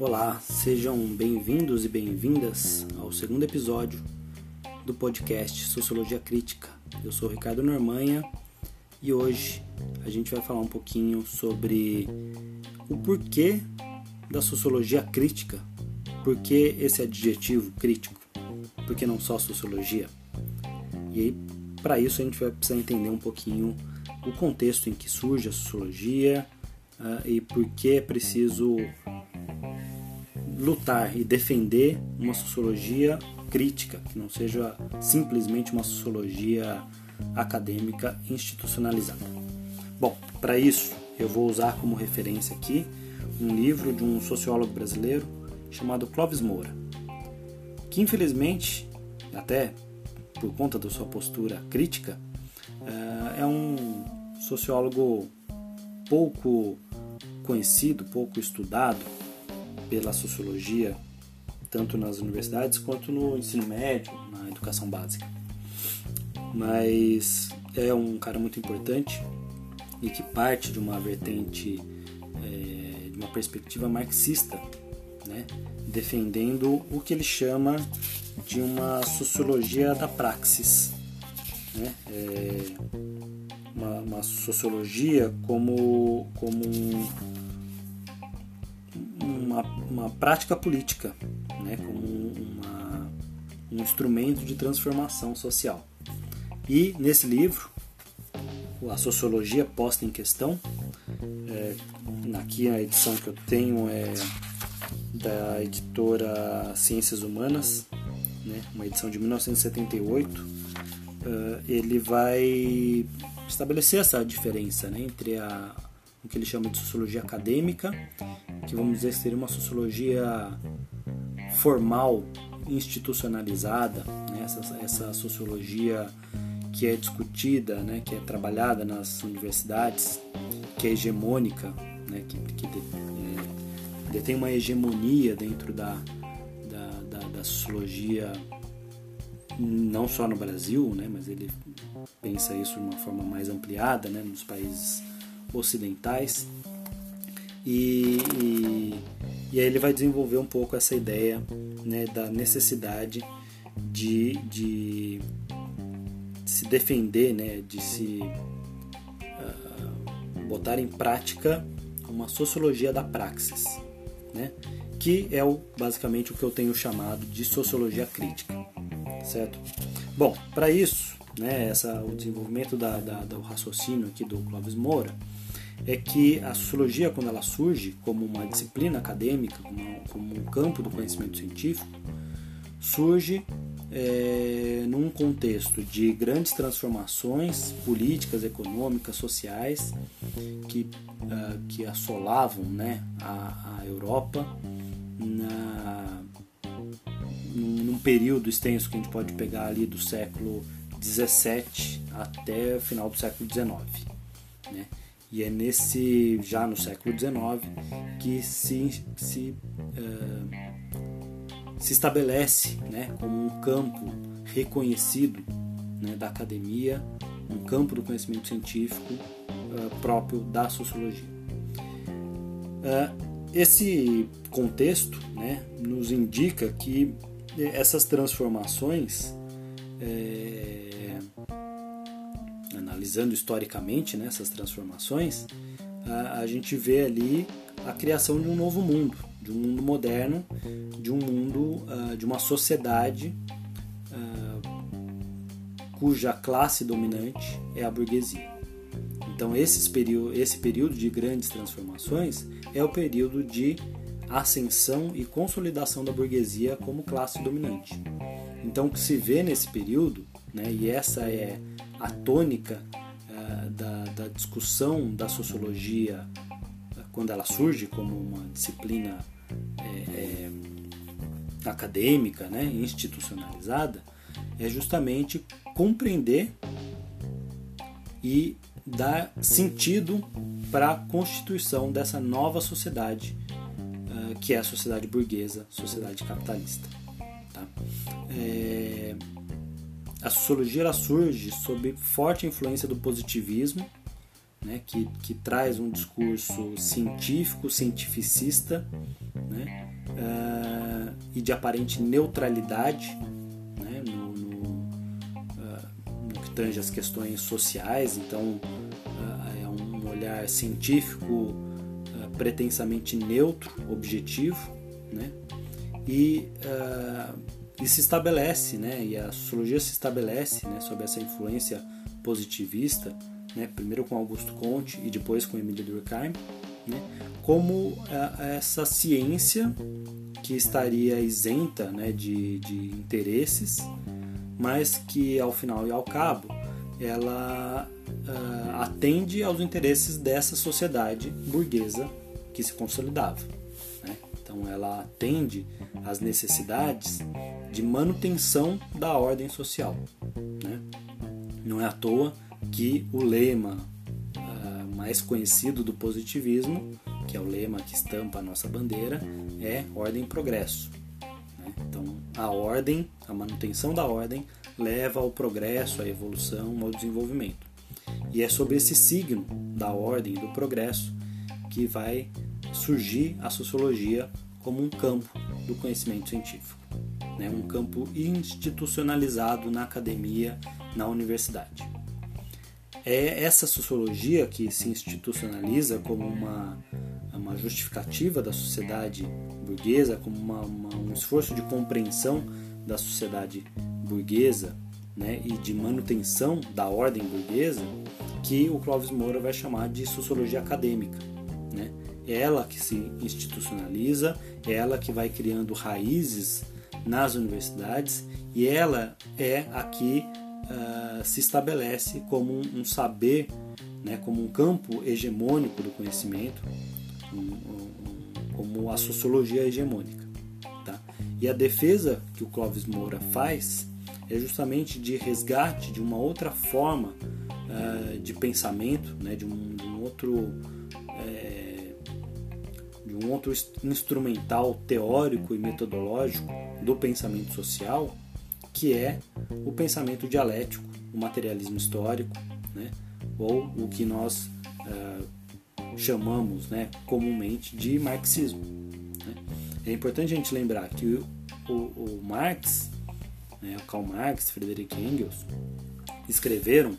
Olá, sejam bem-vindos e bem-vindas ao segundo episódio do podcast Sociologia Crítica. Eu sou Ricardo Normanha e hoje a gente vai falar um pouquinho sobre o porquê da sociologia crítica, por que esse adjetivo crítico, por que não só sociologia. E aí, para isso, a gente vai precisar entender um pouquinho o contexto em que surge a sociologia uh, e por que é preciso lutar e defender uma sociologia crítica, que não seja simplesmente uma sociologia acadêmica institucionalizada. Bom, para isso eu vou usar como referência aqui um livro de um sociólogo brasileiro chamado Clóvis Moura, que infelizmente, até por conta da sua postura crítica, eh, é um sociólogo pouco conhecido, pouco estudado pela sociologia, tanto nas universidades quanto no ensino médio, na educação básica. Mas é um cara muito importante e que parte de uma vertente, é, de uma perspectiva marxista, né? defendendo o que ele chama de uma sociologia da praxis. Né? É uma, uma, sociologia como, como um, uma, prática política, né, como uma, um instrumento de transformação social. E nesse livro, a sociologia posta em questão, é, aqui a edição que eu tenho é da editora Ciências Humanas, né, uma edição de 1978, uh, ele vai estabelecer essa diferença né, entre a, o que ele chama de sociologia acadêmica que vamos dizer seria uma sociologia formal, institucionalizada, né? essa, essa sociologia que é discutida, né? que é trabalhada nas universidades, que é hegemônica, né? que, que de, é, detém uma hegemonia dentro da, da, da, da sociologia não só no Brasil, né, mas ele pensa isso de uma forma mais ampliada né, nos países ocidentais. E, e, e, aí ele vai desenvolver um pouco essa ideia né, da necessidade de, de se defender, né, de se uh, botar em prática uma sociologia da praxis, né, que é o, basicamente o que eu tenho chamado de sociologia crítica, certo? Bom, para isso, né, essa, o desenvolvimento da, da, do raciocínio aqui do Clóvis Moura, é que a sociologia, quando ela surge como uma disciplina acadêmica, como, como um campo do conhecimento científico, surge é, num contexto de grandes transformações políticas, econômicas, sociais que, uh, que assolavam né, a, a Europa na, num, num período extenso que a gente pode pegar ali do século 17 até o final do século 19. Né? E é nesse, já no século XIX, que se, se, uh, se estabelece né, como um campo reconhecido né, da academia, um campo do conhecimento científico uh, próprio da sociologia. Uh, esse contexto né, nos indica que essas transformações é, analisando historicamente né, essas transformações, a, a gente vê ali a criação de um novo mundo, de um mundo moderno, de um mundo, uh, de uma sociedade uh, cuja classe dominante é a burguesia. Então esses período, esse período de grandes transformações é o período de ascensão e consolidação da burguesia como classe dominante. Então o que se vê nesse período, né, e essa é a tônica uh, da, da, discussão da sociologia uh, quando ela surge como uma disciplina é, é, acadêmica, né, institucionalizada, é justamente compreender e dar sentido para a constituição dessa nova sociedade uh, que é a sociedade burguesa, sociedade capitalista. Tá? É, a sociologia ela surge sob forte influência do positivismo, né, que, que traz um discurso científico, cientificista né, uh, e de aparente neutralidade né, no, no, uh, no, que tange as questões sociais. Então, uh, é um olhar científico pretensamente neutro, objetivo, né, e, e se estabelece, né, e a sociologia se estabelece né, sob essa influência positivista né, primeiro com Augusto Comte e depois com Emile Durkheim, né, como a, essa ciência que estaria isenta né, de, de interesses, mas que ao final e ao cabo ela uh, atende aos interesses dessa sociedade burguesa que se consolidava. Né? Então ela atende às necessidades de manutenção da ordem social. Né? Não é à toa que o lema uh, mais conhecido do positivismo, que é o lema que estampa a nossa bandeira, é ordem e progresso. Né? Então, a ordem, a manutenção da ordem, leva ao progresso, à evolução, ao desenvolvimento. E é sobre esse signo da ordem e do progresso que vai surgir a sociologia como um campo do conhecimento científico, né? um campo institucionalizado na academia, na universidade é essa sociologia que se institucionaliza como uma, uma justificativa da sociedade burguesa, como uma, uma, um esforço de compreensão da sociedade burguesa né, e de manutenção da ordem burguesa, que o Clóvis Moura vai chamar de sociologia acadêmica. Né? É ela que se institucionaliza, é ela que vai criando raízes nas universidades e ela é a que uh, se estabelece como um, um, saber, né, como um campo hegemônico do conhecimento, um, um, como a sociologia hegemônica. Tá? E a defesa que o Clóvis Moura faz é justamente de resgate de uma outra forma uh, de pensamento, né, de, um, de um outro é, de um outro instrumental teórico e metodológico do pensamento social que é o pensamento dialético, o materialismo histórico, né? ou o que nós uh, chamamos né, comumente de marxismo. Né? É importante a gente lembrar que o, o, o Marx, né, Karl Marx, Friedrich Engels, escreveram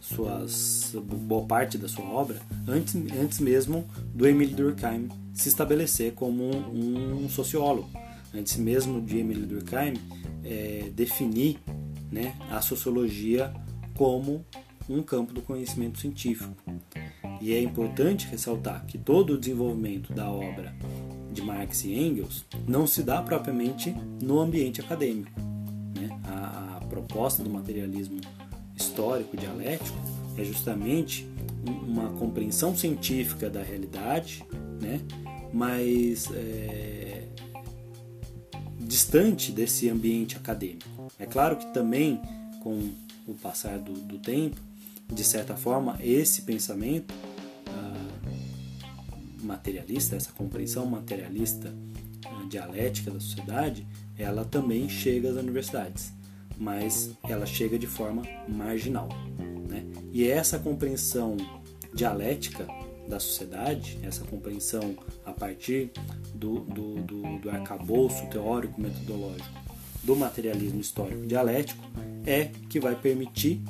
suas boa parte da sua obra antes, antes mesmo do Emile Durkheim se estabelecer como um, um sociólogo, antes mesmo de Emile Durkheim é, definir né, a sociologia como um campo do conhecimento científico. E é importante ressaltar que todo o desenvolvimento da obra de Marx e Engels não se dá propriamente no ambiente acadêmico. Né? A, a proposta do materialismo histórico dialético é justamente uma compreensão científica da realidade, né? mas é, distante desse ambiente acadêmico. É claro que também, com o passar do, do tempo, de certa forma, esse pensamento uh, materialista, essa compreensão materialista uh, dialética da sociedade, ela também chega às universidades, mas ela chega de forma marginal. Né? E essa compreensão dialética da sociedade, essa compreensão a partir do, do, do, do arcabouço teórico metodológico do materialismo histórico dialético, é que vai permitir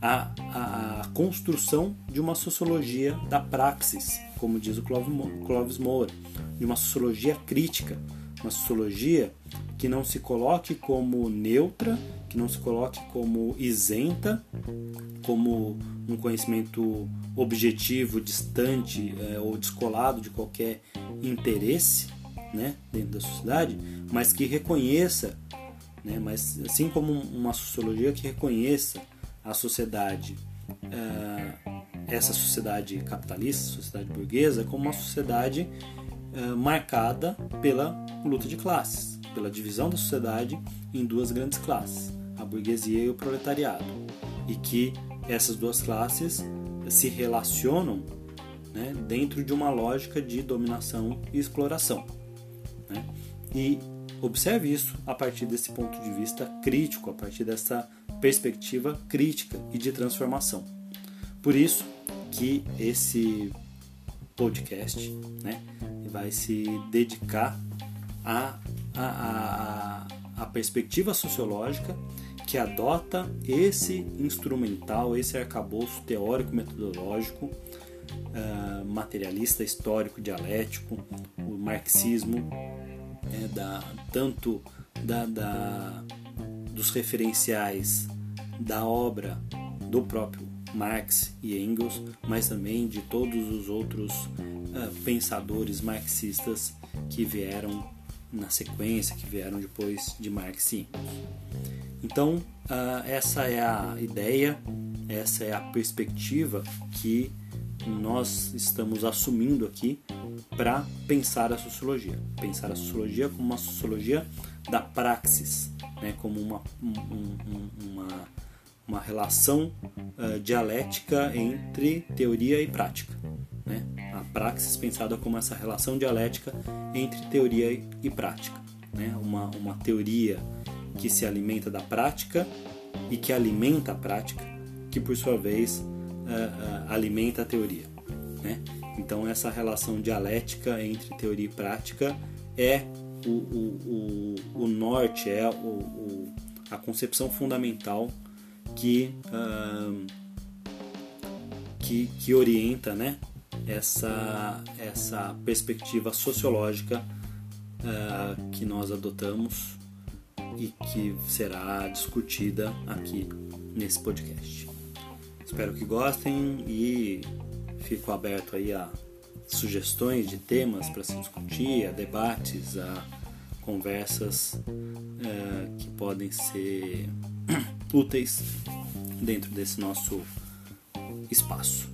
a, a, a, construção de uma sociologia da praxis, como diz o Clóvis Moura, de uma sociologia crítica, uma sociologia que não se coloque como neutra, que não se coloque como isenta, como um conhecimento objetivo, distante é, ou descolado de qualquer interesse né, dentro da sociedade, mas que reconheça, né, mas assim como uma sociologia que reconheça a sociedade, é, essa sociedade capitalista, sociedade burguesa, como uma sociedade é, marcada pela luta de classes, pela divisão da sociedade em duas grandes classes, a burguesia e o proletariado, e que essas duas classes se relacionam né, dentro de uma lógica de dominação e exploração. Né? E observe isso a partir desse ponto de vista crítico, a partir dessa perspectiva crítica e de transformação. Por isso que esse podcast né, vai se dedicar a, a, a, a perspectiva sociológica que adota esse instrumental, esse arcabouço teórico-metodológico, uh, materialista, histórico, dialético, o marxismo, é, da, tanto da, da, dos referenciais da obra do próprio Marx e Engels, mas também de todos os outros uh, pensadores marxistas que vieram na sequência, que vieram depois de Marx e Engels. Então, uh, essa é a ideia, essa é a perspectiva que nós estamos assumindo aqui para pensar a sociologia. Pensar a sociologia como uma sociologia da praxis, né, como uma, um, uma uma relação uh, dialética entre teoria e prática. Né? Praxis pensada como essa relação dialética entre teoria e prática. Né? Uma, uma teoria que se alimenta da prática e que alimenta a prática, que por sua vez uh, uh, alimenta a teoria. Né? Então, essa relação dialética entre teoria e prática é o, o, o, o norte, é o, a concepção fundamental que, uh, que, que, orienta né, essa, essa perspectiva sociológica uh, que nós adotamos e que será discutida aqui nesse podcast. Espero que gostem e fico aberto aí a sugestões de temas para se discutir, a debates, a conversas uh, que podem ser úteis dentro desse nosso espaço.